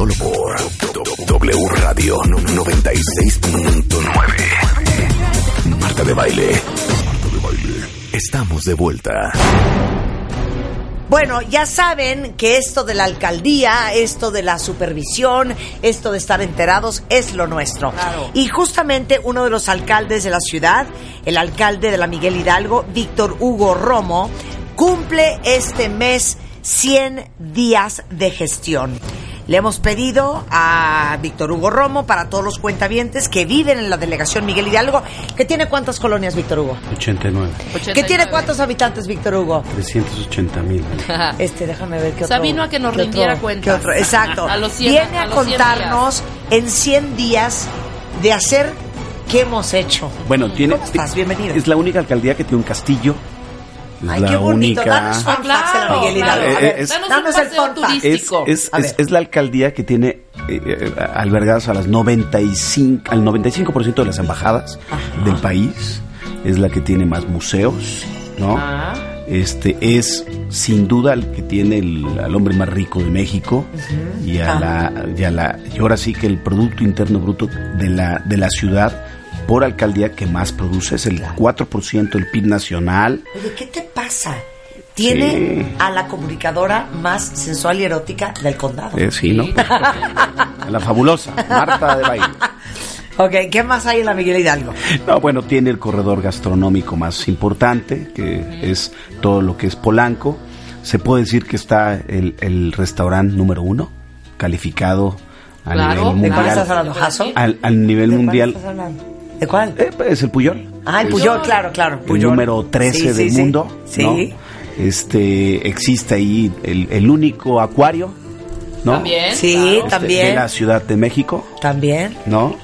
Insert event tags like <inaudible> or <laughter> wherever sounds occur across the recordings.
Solo por W Radio 96.9. Marta de Baile. Marta de Baile. Estamos de vuelta. Bueno, ya saben que esto de la alcaldía, esto de la supervisión, esto de estar enterados es lo nuestro. Y justamente uno de los alcaldes de la ciudad, el alcalde de la Miguel Hidalgo, Víctor Hugo Romo, cumple este mes 100 días de gestión. Le hemos pedido a Víctor Hugo Romo para todos los cuentavientes que viven en la delegación Miguel Hidalgo, que tiene cuántas colonias, Víctor Hugo? 89. ¿Que tiene cuántos habitantes, Víctor Hugo? 380 mil. <laughs> Este, déjame ver qué O sea, otro. vino a que nos rindiera otro- cuentas. qué otro. Exacto. <laughs> A los 100 Viene a a, los 100 contarnos en 100 días de hacer qué hemos hecho. Bueno, tiene. ¿Cómo estás? Bienvenido. Es la única alcaldía que tiene un castillo. Es Ay, la qué bonito. única. Danos fun facts la claro, claro. Ver, Eh, es- Danos un danos el paseo fun. Es, turístico. es, es, es la alcaldía que tiene eh, eh, albergadas a las 95, al 95% de las embajadas del país. Es la que tiene más museos, ¿no? Ah. Este es sin duda el que tiene el, al hombre más rico de México y a la y a la y ahora sí que el producto interno bruto de la de la ciudad por alcaldía que más produce es el 4% del PIB nacional. Oye, ¿qué te pasa? Tiene Sí. a la comunicadora más sensual y erótica del condado. Eh, sí, ¿no? La fabulosa Marta de Baile. Ok, ¿qué más hay en la Miguel Hidalgo? No, bueno, tiene el corredor gastronómico más importante, que es todo lo que es Polanco. Se puede decir que está el, el restaurante número uno, calificado a Claro, nivel ¿De cuál mundial. estás hablando, Jaso? Al, al nivel ¿De mundial. ¿De cuál? Eh, es el Puyol. Ah, el Puyol, claro, claro. el Puyol. número 13 Sí, sí, del sí. mundo. Sí. ¿no? Este, existe ahí el, el único acuario, ¿no? También. Sí, claro. Este, también. De la Ciudad de México, También. ¿no?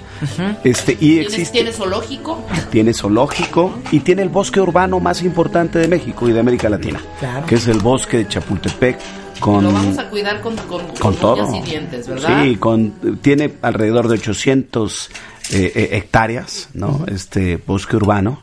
Este, y ¿Tienes, existe, ¿Tienes zoológico? tiene zoológico y tiene el bosque urbano más importante de México y de América Latina, Claro. que es el bosque de Chapultepec con Lo vamos a cuidar con, con, con todo. uñas y dientes, ¿verdad? Sí, con tiene alrededor de 800 eh, eh, hectáreas, ¿no? Este bosque urbano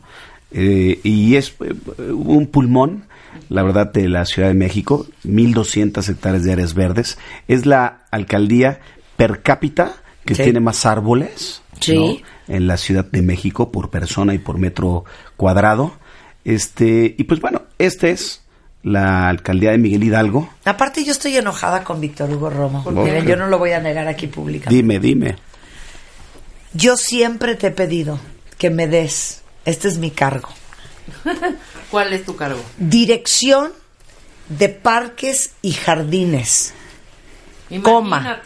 eh, y es eh, un pulmón, la verdad, de la Ciudad de México, 1.200 hectáreas de áreas verdes. Es la alcaldía per cápita que Sí. tiene más árboles. Sí. ¿no? en la Ciudad de México por persona y por metro cuadrado. Este, y pues bueno, este es la alcaldía de Miguel Hidalgo. Aparte, yo estoy enojada con Víctor Hugo Romo. yo no lo voy a negar aquí públicamente. Dime, dime. Yo siempre te he pedido que me des, este es mi cargo, <laughs> ¿Cuál es tu cargo? dirección de parques y jardines, Coma.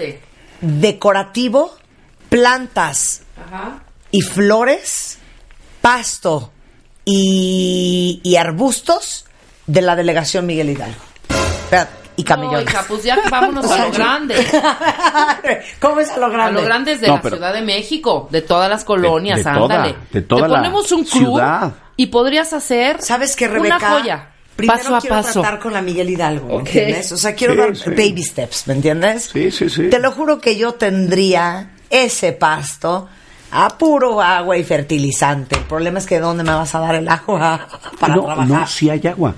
Decorativo, plantas Ajá. y flores, pasto y, y arbustos de la delegación Miguel Hidalgo. Espérate, y No, camellones. hija, pues ya vámonos a lo grande. <laughs> ¿Cómo es a lo A grande? lo grande es de No, la pero- Ciudad de México, de todas las colonias, De- de toda- ándale. de toda Te ponemos un club ciudad. y podrías hacer ¿Sabes qué, Rebeca? una joya. Primero paso a quiero paso. tratar con la Miguel Hidalgo, ¿me Ok. entiendes? O sea, quiero Sí, dar sí. baby steps, ¿me entiendes? Sí, sí, sí. Te lo juro que yo tendría ese pasto a puro agua y fertilizante. El problema es que ¿dónde me vas a dar el agua <laughs> para no, trabajar? no, sí hay agua.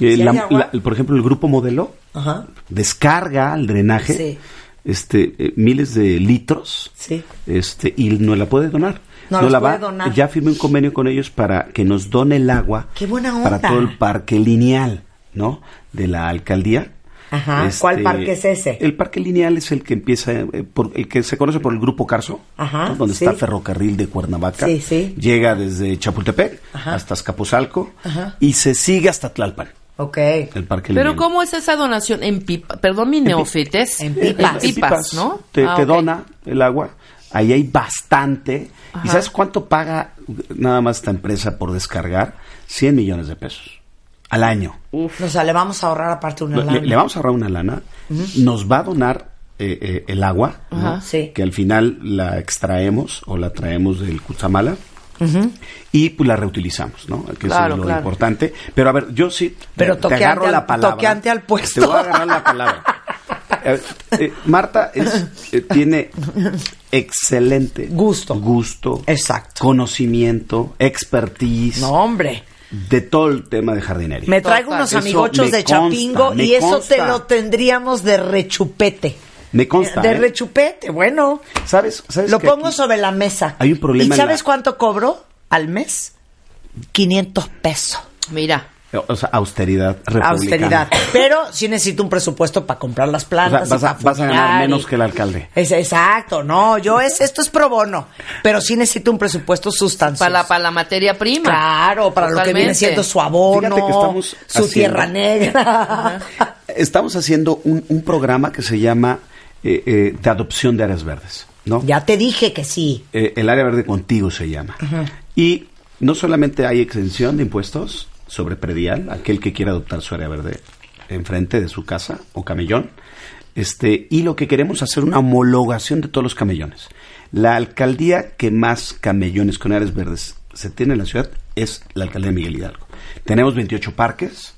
Eh, ¿Sí la- hay agua? la- por ejemplo, el grupo modelo Ajá. descarga al drenaje Sí. este eh, miles de litros Sí. este y no la puede donar. No los la puede va- donar. Ya firmé un convenio con ellos para que nos done el agua ¡Qué buena para todo el parque lineal, ¿no? De la alcaldía. Ajá. Este, ¿Cuál parque es ese? El parque lineal es el que empieza, eh, por, el que se conoce por el Grupo Carso, Ajá, ¿no? donde sí. está Ferrocarril de Cuernavaca. Sí, sí. Llega desde Chapultepec Ajá. hasta Azcapotzalco y se sigue hasta Tlalpan, Ok. el parque Pero lineal. ¿cómo es esa donación? En pipa, perdón mi neofites. En pipas. En pipas. ¿no? Te, Ah, te dona el agua. Ahí hay bastante. ¿Y sabes cuánto paga nada más esta empresa por descargar? 100 millones de pesos. al año. O sea, le vamos a ahorrar aparte una Le, lana. le vamos a ahorrar una lana. Nos va a donar eh, eh, el agua, ¿no? Ajá. Sí. que al final la extraemos o la traemos del Cutzamala. Y pues la reutilizamos, ¿no? Que Claro, es lo claro. importante. Pero a ver, yo sí Pero te agarro al- la palabra. toqueante al puesto. Te voy a agarrar la palabra. <laughs> Eh, eh, Marta es, eh, tiene excelente Gusto. gusto, Exacto. conocimiento, expertise No, hombre. de todo el tema de jardinería. Me traigo Total. unos amigochos de consta, Chapingo y eso te lo tendríamos de rechupete. Me consta. De ¿eh? rechupete, bueno. ¿Sabes? ¿Sabes Lo que pongo aquí sobre la mesa. Hay un problema ¿Y sabes la- cuánto cobro al mes? 500 pesos. Mira. O sea, austeridad republicana. Austeridad. <laughs> Pero sí necesito un presupuesto para comprar las O sea, plantas. vas, a, para vas a ganar menos y- que el alcalde. Es, exacto, no, yo es, esto es pro bono, pero sí necesito un presupuesto sustancioso. Para la, para la materia prima. Claro, para lo que viene siendo su abono, Fíjate que estamos su haciendo- tierra negra. Estamos haciendo un, un programa que se llama eh, eh, de adopción de áreas verdes, ¿no? ya te dije que sí. Eh, el área verde contigo se llama. Y no solamente hay exención de impuestos sobre predial, aquel que quiera adoptar su área verde enfrente de su casa o camellón, este, y lo que queremos hacer una homologación de todos los camellones. La alcaldía que más camellones con áreas verdes se tiene en la ciudad es la alcaldía de Miguel Hidalgo. Tenemos 28 parques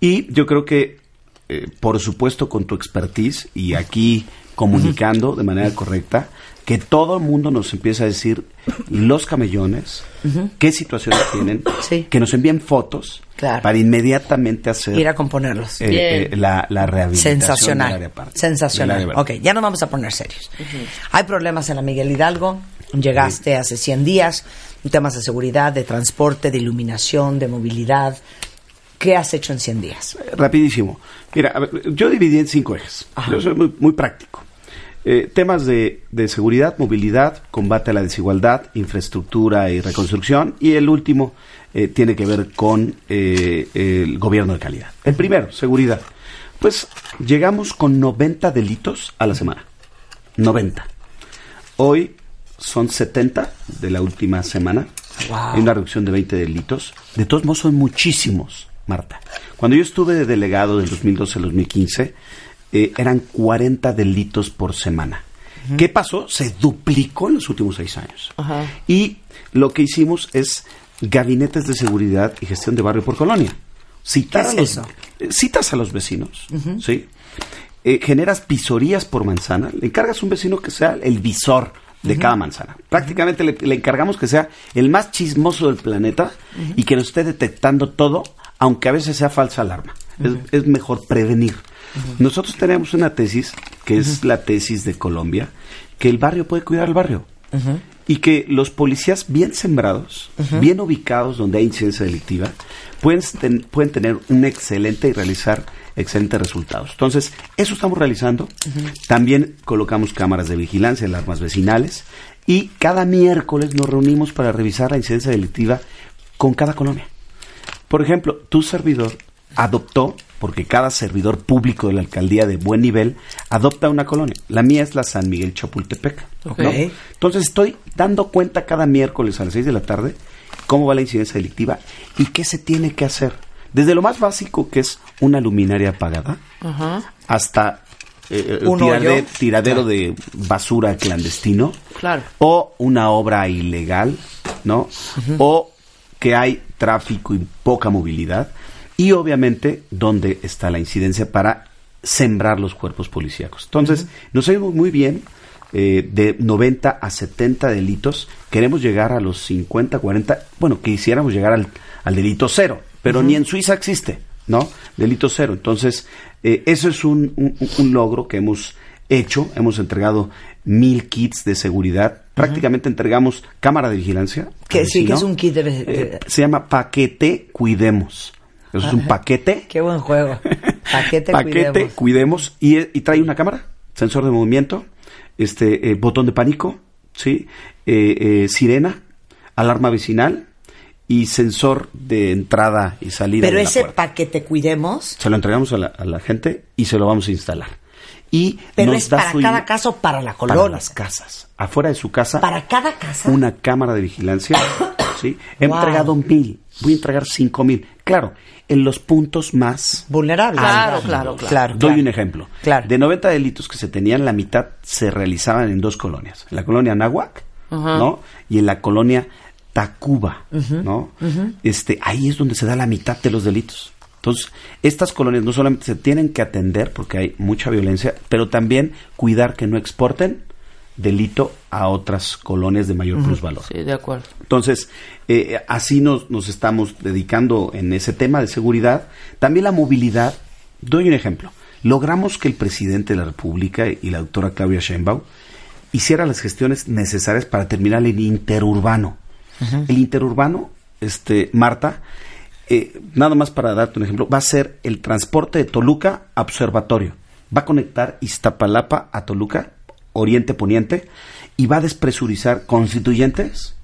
y yo creo que, eh, por supuesto, con tu expertise y aquí comunicando de manera correcta, que todo el mundo nos empiece a decir los camellones, qué situaciones tienen, Sí. que nos envíen fotos Claro. para inmediatamente hacer Ir a componerlos. eh, eh, la, la rehabilitación del Sensacional. del Sensacional. área verde. Ok, ya nos vamos a poner serios. Hay problemas en la Miguel Hidalgo. Llegaste hace 100 días. Temas de seguridad, de transporte, de iluminación, de movilidad. ¿Qué has hecho en 100 días? Rapidísimo. Mira, a ver, yo dividí en cinco ejes. Ajá. Yo soy muy, muy práctico. Eh, temas de, de seguridad, movilidad, combate a la desigualdad, infraestructura y reconstrucción. Y el último eh, tiene que ver con eh, el gobierno de calidad. El primero, seguridad. Pues llegamos con 90 delitos a la semana. 90. Hoy son 70 de la última semana. Hay una reducción de 20 delitos. De todos modos, son muchísimos, Marta. Cuando yo estuve de delegado del 2012 al 2015, eh, eran 40 delitos por semana. ¿Qué pasó? Se duplicó en los últimos seis años. Y lo que hicimos es gabinetes de seguridad y gestión de barrio por colonia. Citar ¿Qué a es los- eso? eh, citas a los vecinos, ¿sí? Eh, generas visorías por manzana, le encargas a un vecino que sea el visor de cada manzana. Prácticamente le, le encargamos que sea el más chismoso del planeta y que lo esté detectando todo, aunque a veces sea falsa alarma. es, es mejor prevenir. Nosotros tenemos una tesis, que es la tesis de Colombia, que el barrio puede cuidar al barrio. Y que los policías bien sembrados, bien ubicados donde hay incidencia delictiva, pueden, ten- pueden tener un excelente y realizar excelentes resultados. Entonces, eso estamos realizando. También colocamos cámaras de vigilancia, alarmas vecinales. Y cada miércoles nos reunimos para revisar la incidencia delictiva con cada colonia. Por ejemplo, tu servidor adoptó, porque cada servidor público de la alcaldía de buen nivel adopta una colonia. La mía es la San Miguel Chapultepec. ¿no? Ok. Entonces estoy dando cuenta cada miércoles a las 6 de la tarde cómo va la incidencia delictiva y qué se tiene que hacer. Desde lo más básico, que es una luminaria apagada, hasta eh, eh, tirade- tiradero de basura clandestino Claro. o una obra ilegal, ¿no? O que hay tráfico y poca movilidad. Y obviamente, ¿dónde está la incidencia para sembrar los cuerpos policíacos? Entonces, nos ha ido muy bien. eh, de 90 a 70 delitos, queremos llegar a los 50, 40, bueno, quisiéramos llegar al, al delito cero, pero ni en Suiza existe, ¿no? Delito cero. Entonces, eh, eso es un, un- un logro que hemos hecho, hemos entregado mil kits de seguridad, prácticamente entregamos cámara de vigilancia. Que sí, que es un kit de... Eh, se llama paquete cuidemos. Eso es un paquete. <laughs> Qué buen juego. Paquete, <laughs> paquete cuidemos. cuidemos y, y trae una cámara, sensor de movimiento, este eh, botón de pánico, sí, Eh, eh, sirena, alarma vecinal y sensor de entrada y salida. Pero de la ese puerta. paquete cuidemos, se lo entregamos a la, a la gente y se lo vamos a instalar. Y pero nos es da para su cada caso, para la para colonia. las casas, afuera de su casa Para cada casa. una cámara de vigilancia <coughs> ¿sí? He Wow. entregado mil, voy a entregar cinco mil. Claro, en los puntos más Vulnerables. Claro, claro, claro. Claro, Doy un ejemplo. Claro. De 90 delitos que se tenían, la mitad se realizaban en dos colonias. En la colonia Nahuac, ¿no? Y en la colonia Tacuba, ¿no? este, ahí es donde se da la mitad de los delitos. Entonces, estas colonias no solamente se tienen que atender porque hay mucha violencia, pero también cuidar que no exporten delito a otras colonias de mayor plusvalor. Sí, de acuerdo. Entonces, eh, así nos, nos estamos dedicando en ese tema de seguridad. También la movilidad. Doy un ejemplo. Logramos que el presidente de la República y la doctora Claudia Sheinbaum hicieran las gestiones necesarias para terminar el interurbano. El interurbano, este, Marta, eh, nada más para darte un ejemplo, va a ser el transporte de Toluca a Observatorio. Va a conectar Iztapalapa a Toluca, Oriente Poniente, y va a despresurizar constituyentes,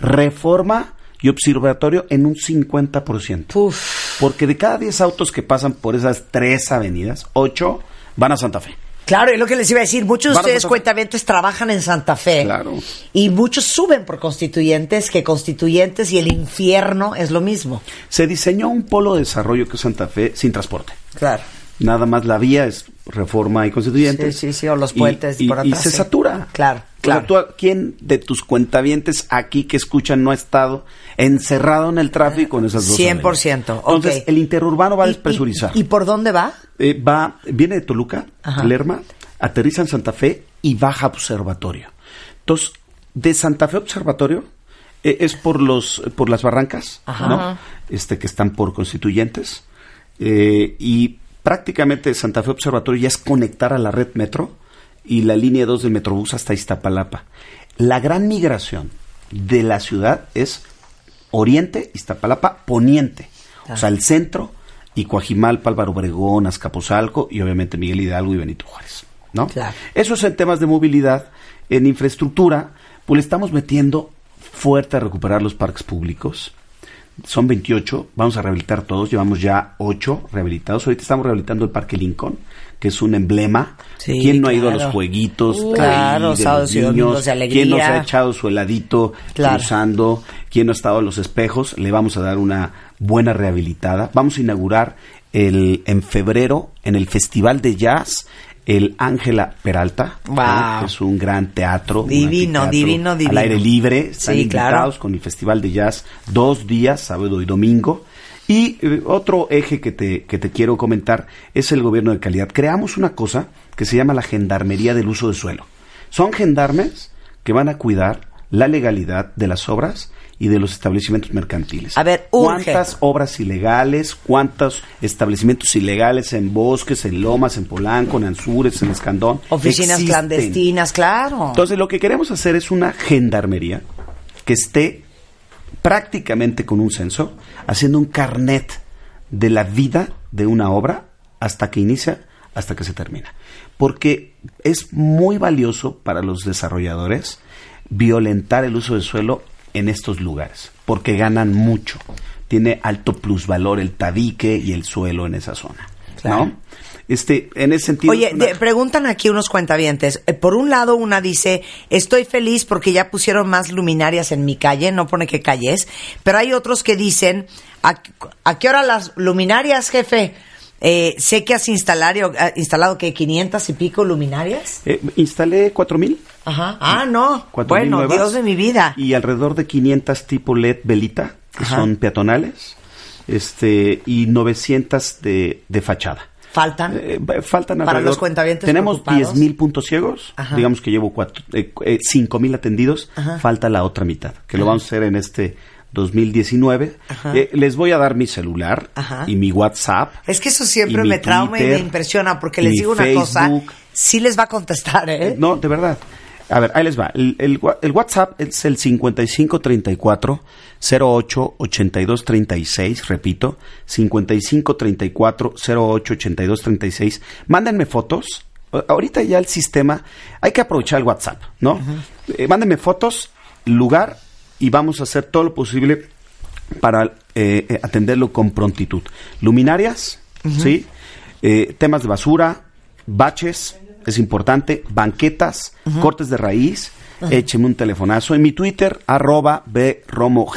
reforma y observatorio en un 50%. Porque de cada 10 autos que pasan por esas tres avenidas, 8 van a Santa Fe. Claro, es lo que les iba a decir. Muchos de ustedes cuentavientes trabajan en Santa Fe. Claro. Y muchos suben por constituyentes, que constituyentes y el infierno es lo mismo. Se diseñó un polo de desarrollo que es Santa Fe sin transporte. Claro. Nada más la vía es reforma y constituyentes. Sí, sí, sí, o los Y- puentes y, por y atrás, se sí. satura. Claro, O sea, claro. tú, ¿Quién de tus cuentavientes aquí que escuchan no ha estado encerrado en el tráfico en esas dos 100%, avenidas? Entonces, el interurbano va a ¿Y- despresurizar. ¿Y, y por dónde va? Eh, va, viene de Toluca, Ajá. Lerma, aterriza en Santa Fe y baja a Observatorio. Entonces, de Santa Fe Observatorio eh, es por los por las barrancas, Ajá. ¿no? Este que están por constituyentes eh, y prácticamente Santa Fe Observatorio ya es conectar a la red metro y la línea 2 del Metrobús hasta Iztapalapa. La gran migración de la ciudad es Oriente, Iztapalapa, Poniente. O sea, el centro y Coajimalpa, Álvaro Obregón, Azcapotzalco y obviamente Miguel Hidalgo y Benito Juárez. ¿no? Claro. Eso es en temas de movilidad. En infraestructura, pues le estamos metiendo fuerte a recuperar los parques públicos. Son 28, vamos a rehabilitar todos, llevamos ya 8 rehabilitados. Ahorita estamos rehabilitando el Parque Lincoln, que es un emblema. Sí, ¿Quién no ha ido a los jueguitos? Uh, claro, de sábados los y niños? de. ¿Quién nos ha echado su heladito Claro. cruzando? ¿Quién no ha estado en los espejos? Le vamos a dar una buena rehabilitada. Vamos a inaugurar el, en febrero en el Festival de Jazz el Ángela Peralta. Wow. es un gran teatro. Divino, divino, divino. Al aire libre, están Sí, invitados claro. con el Festival de Jazz dos días, sábado y domingo. Y eh, otro eje que te, que te quiero comentar es el gobierno de calidad. Creamos una cosa que se llama la gendarmería del uso de suelo. Son gendarmes que van a cuidar la legalidad de las obras y de los establecimientos mercantiles. A ver, urge. ¿Cuántas obras ilegales, cuántos establecimientos ilegales en bosques, en lomas, en Polanco, en Anzures, en Escandón? Oficinas existen? clandestinas, claro. Entonces lo que queremos hacer es una gendarmería que esté prácticamente con un censo, haciendo un carnet de la vida de una obra hasta que inicia, hasta que se termina. Porque es muy valioso para los desarrolladores violentar el uso del suelo en estos lugares, porque ganan mucho. Tiene alto plusvalor el tabique y el suelo en esa zona. Claro. ¿no? Este, en ese sentido. Oye, una- de- preguntan aquí unos cuentavientes. Eh, por un lado, una dice, estoy feliz porque ya pusieron más luminarias en mi calle, no pone qué calle es, pero hay otros que dicen, ¿a, a qué hora las luminarias, jefe? Eh, sé que has instalado, eh, instalado que 500 y pico luminarias. Eh, instalé 4000. Ajá. Ah, no. 4,000 Bueno, nuevas Dios de mi vida. Y alrededor de 500 tipo LED velita, que Ajá. son peatonales, este y 900 de, de fachada. Faltan. Eh, faltan Para alrededor- los cuentavientes Tenemos preocupados. 10.000 puntos ciegos, Ajá. digamos que llevo cuatro, eh, eh, 5.000 atendidos, Ajá. falta la otra mitad, que lo vamos a hacer en este 2019. Ajá. Eh, les voy a dar mi celular Ajá. y mi WhatsApp. Es que eso siempre me trauma y me impresiona porque les digo una cosa, sí les va a contestar, ¿eh? Eh, No, de verdad. A ver, ahí les va. El, el wa- el WhatsApp es el 5534 08 82 36, repito, 5534 08 82 36. Mándenme fotos. Ahorita ya el sistema, hay que aprovechar el WhatsApp, ¿no? Eh, mándenme fotos, lugar y vamos a hacer todo lo posible para eh, eh, atenderlo con prontitud. Luminarias, ¿sí? Eh, temas de basura, baches, es importante, banquetas, cortes de raíz, écheme un telefonazo. En mi Twitter, arroba bromog,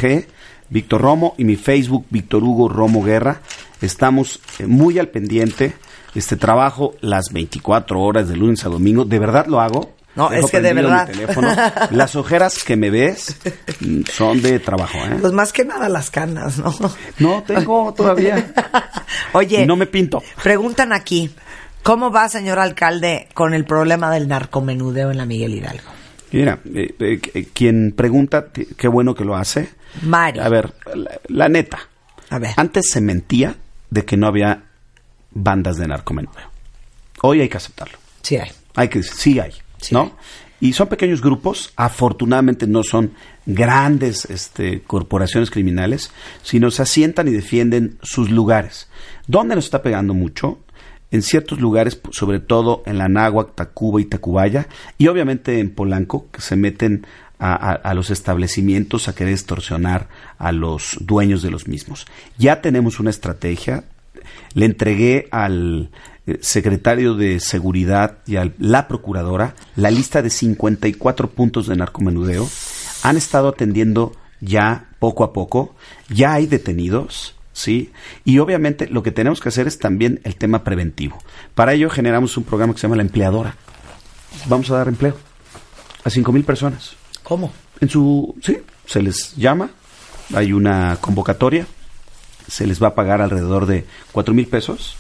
Víctor Romo, y mi Facebook, Víctor Hugo Romo Guerra. Estamos eh, muy al pendiente. Este trabajo las 24 horas de lunes a domingo. De verdad lo hago. No, Dejo es que de verdad. teléfono. Las ojeras que me ves mm, son de trabajo, ¿eh? Pues más que nada las canas, ¿no? No tengo todavía. <laughs> Oye, no me pinto. preguntan aquí, ¿cómo va, señor alcalde, con el problema del narcomenudeo en la Miguel Hidalgo? Mira, eh, eh, eh, quien pregunta, qué bueno que lo hace. Mari. A ver, la, la neta. A ver. Antes se mentía de que no había bandas de narcomenudeo. Hoy hay que aceptarlo. Sí hay. Hay que decir, sí hay, ¿no? Y son pequeños grupos, afortunadamente no son grandes este, corporaciones criminales, sino se asientan y defienden sus lugares. ¿Dónde nos está pegando mucho? En ciertos lugares, sobre todo en la Náhuac, Tacuba y Tacubaya, y obviamente en Polanco, que se meten a, a- los establecimientos a querer extorsionar a los dueños de los mismos. Ya tenemos una estrategia, le entregué al secretario de Seguridad y a la procuradora la lista de 54 puntos de narcomenudeo. Han estado atendiendo ya poco a poco, ya hay detenidos, ¿sí? Y obviamente lo que tenemos que hacer es también el tema preventivo. Para ello generamos un programa que se llama La Empleadora. Vamos a dar empleo a 5 mil personas. ¿Cómo? En su, sí, se les llama, hay una convocatoria, se les va a pagar alrededor de cuatro mil pesos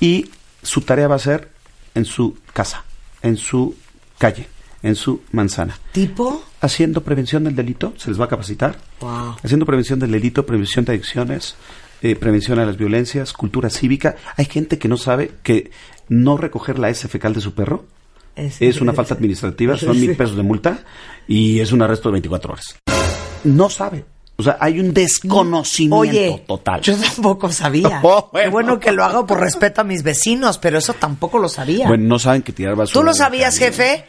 y su tarea va a ser en su casa, en su calle, en su manzana. ¿Tipo? Haciendo prevención del delito, se les va a capacitar. Wow. Haciendo prevención del delito, prevención de adicciones, eh, prevención a las violencias, cultura cívica. Hay gente que no sabe que no recoger la S fecal de su perro es una falta administrativa, son <laughs> mil pesos de multa y es un arresto de 24 horas. No sabe. O sea, hay un desconocimiento Oye, total. yo tampoco sabía. <laughs> Oh, Qué bueno. que lo hago por respeto a mis vecinos, pero eso tampoco lo sabía. Bueno, no saben que tirar basura. ¿Tú lo sabías, jefe?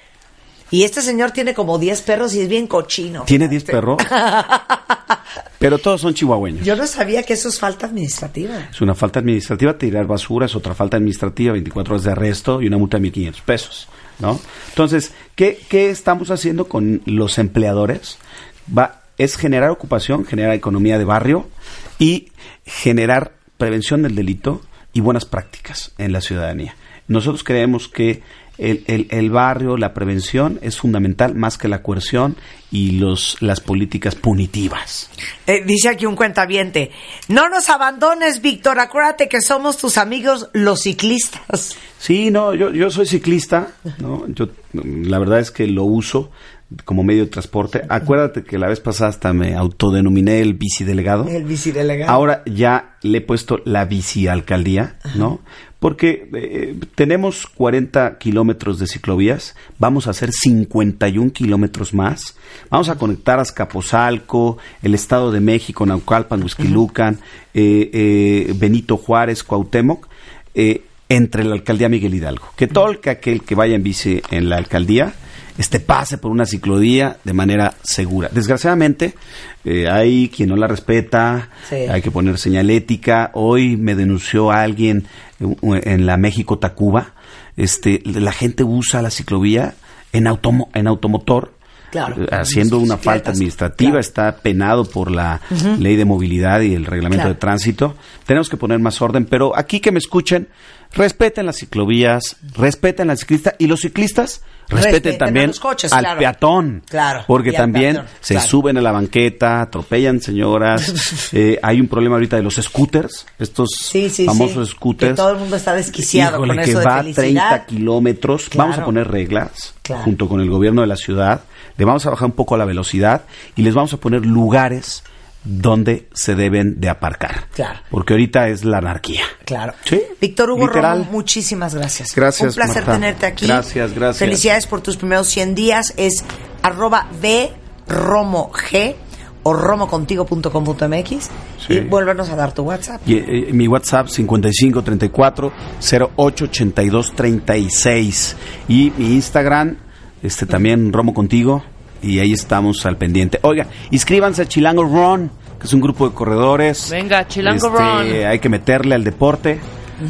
Y este señor tiene como 10 perros y es bien cochino. Tiene 10 perros, <laughs> pero todos son chihuahueños. Yo no sabía que eso es falta administrativa. Es una falta administrativa, tirar basura es otra falta administrativa, 24 horas de arresto y una multa de 1.500 pesos, ¿no? Entonces, ¿qué, qué estamos haciendo con los empleadores? Va, es generar ocupación, generar economía de barrio y generar prevención del delito y buenas prácticas en la ciudadanía. Nosotros creemos que el, el- el barrio, la prevención es fundamental más que la coerción y los, las políticas punitivas. Eh, dice aquí un cuentaviente, no nos abandones, Víctor, acuérdate que somos tus amigos los ciclistas. Sí, no, yo, yo soy ciclista, ¿no? Yo, la verdad es que lo uso como medio de transporte. Acuérdate que la vez pasada hasta me autodenominé el bicidelegado. El bicidelegado. Ahora ya le he puesto la bicialcaldía, ¿no? Porque eh, tenemos 40 kilómetros de ciclovías, vamos a hacer 51 kilómetros más. Vamos a conectar a Azcapotzalco, el Estado de México, Naucalpan, Huizquilucan, eh, eh, Benito Juárez, Cuauhtémoc, eh, entre la alcaldía Miguel Hidalgo. Que todo el que aquel que vaya en bici en la alcaldía este pase por una ciclodía de manera segura. Desgraciadamente, eh, hay quien no la respeta, Sí. hay que poner señalética. Hoy me denunció alguien eh, en la México Tacuba. Este, la gente usa la ciclovía en, automo- en automotor. Claro. eh, haciendo una falta administrativa, Claro. está penado por la ley de movilidad y el reglamento Claro. de tránsito. Tenemos que poner más orden, pero aquí que me escuchen, respeten las ciclovías, respeten al ciclista y los ciclistas respeten, también coches, al claro. peatón. Claro, Porque también peatón, se claro. suben a la banqueta, atropellan señoras. <laughs> eh, hay un problema ahorita de los scooters, estos Sí, sí, famosos sí. scooters. Que todo el mundo está desquiciado Híjole, con que eso de va a felicidad. 30 kilómetros. Claro. Vamos a poner reglas junto con el gobierno de la ciudad. Le vamos a bajar un poco la velocidad y les vamos a poner lugares donde se deben de aparcar. Claro. Porque ahorita es la anarquía. Claro. Sí, Víctor Hugo. Romo, muchísimas gracias. Gracias, Un placer Marta. tenerte aquí. Gracias, gracias. Felicidades por tus primeros 100 días. Es arroba bromog o romocontigo.com.mx Sí. y vuélvenos a dar tu WhatsApp. Y, eh, mi WhatsApp 5534 0882 36 y mi Instagram este también Romo contigo y ahí estamos al pendiente. Oiga, inscríbanse a Chilango Run, que es un grupo de corredores. Venga, Chilango Este, Run. Hay que meterle al deporte.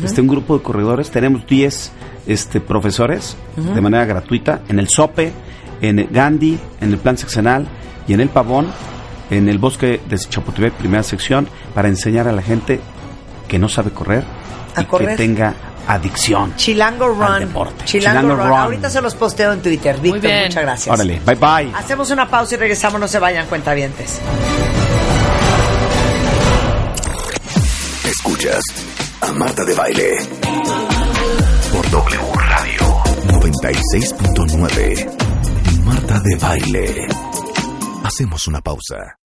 Este un grupo de corredores, tenemos 10 este, profesores de manera gratuita en el SOPE, en el Gandhi, en el Plan Sexenal y en el Pavón, en el Bosque de Chapultepec, primera sección, para enseñar a la gente que no sabe correr A y correr. que tenga adicción. Chilango al Run. deporte. Chilango, Chilango Run. Run. Ahorita se los posteo en Twitter. Víctor, bien. muchas gracias. Órale, bye bye. Hacemos una pausa y regresamos. No se vayan, cuentavientes. Escuchas a Marta de Baile por W Radio 96.9. Marta de Baile. Hacemos una pausa.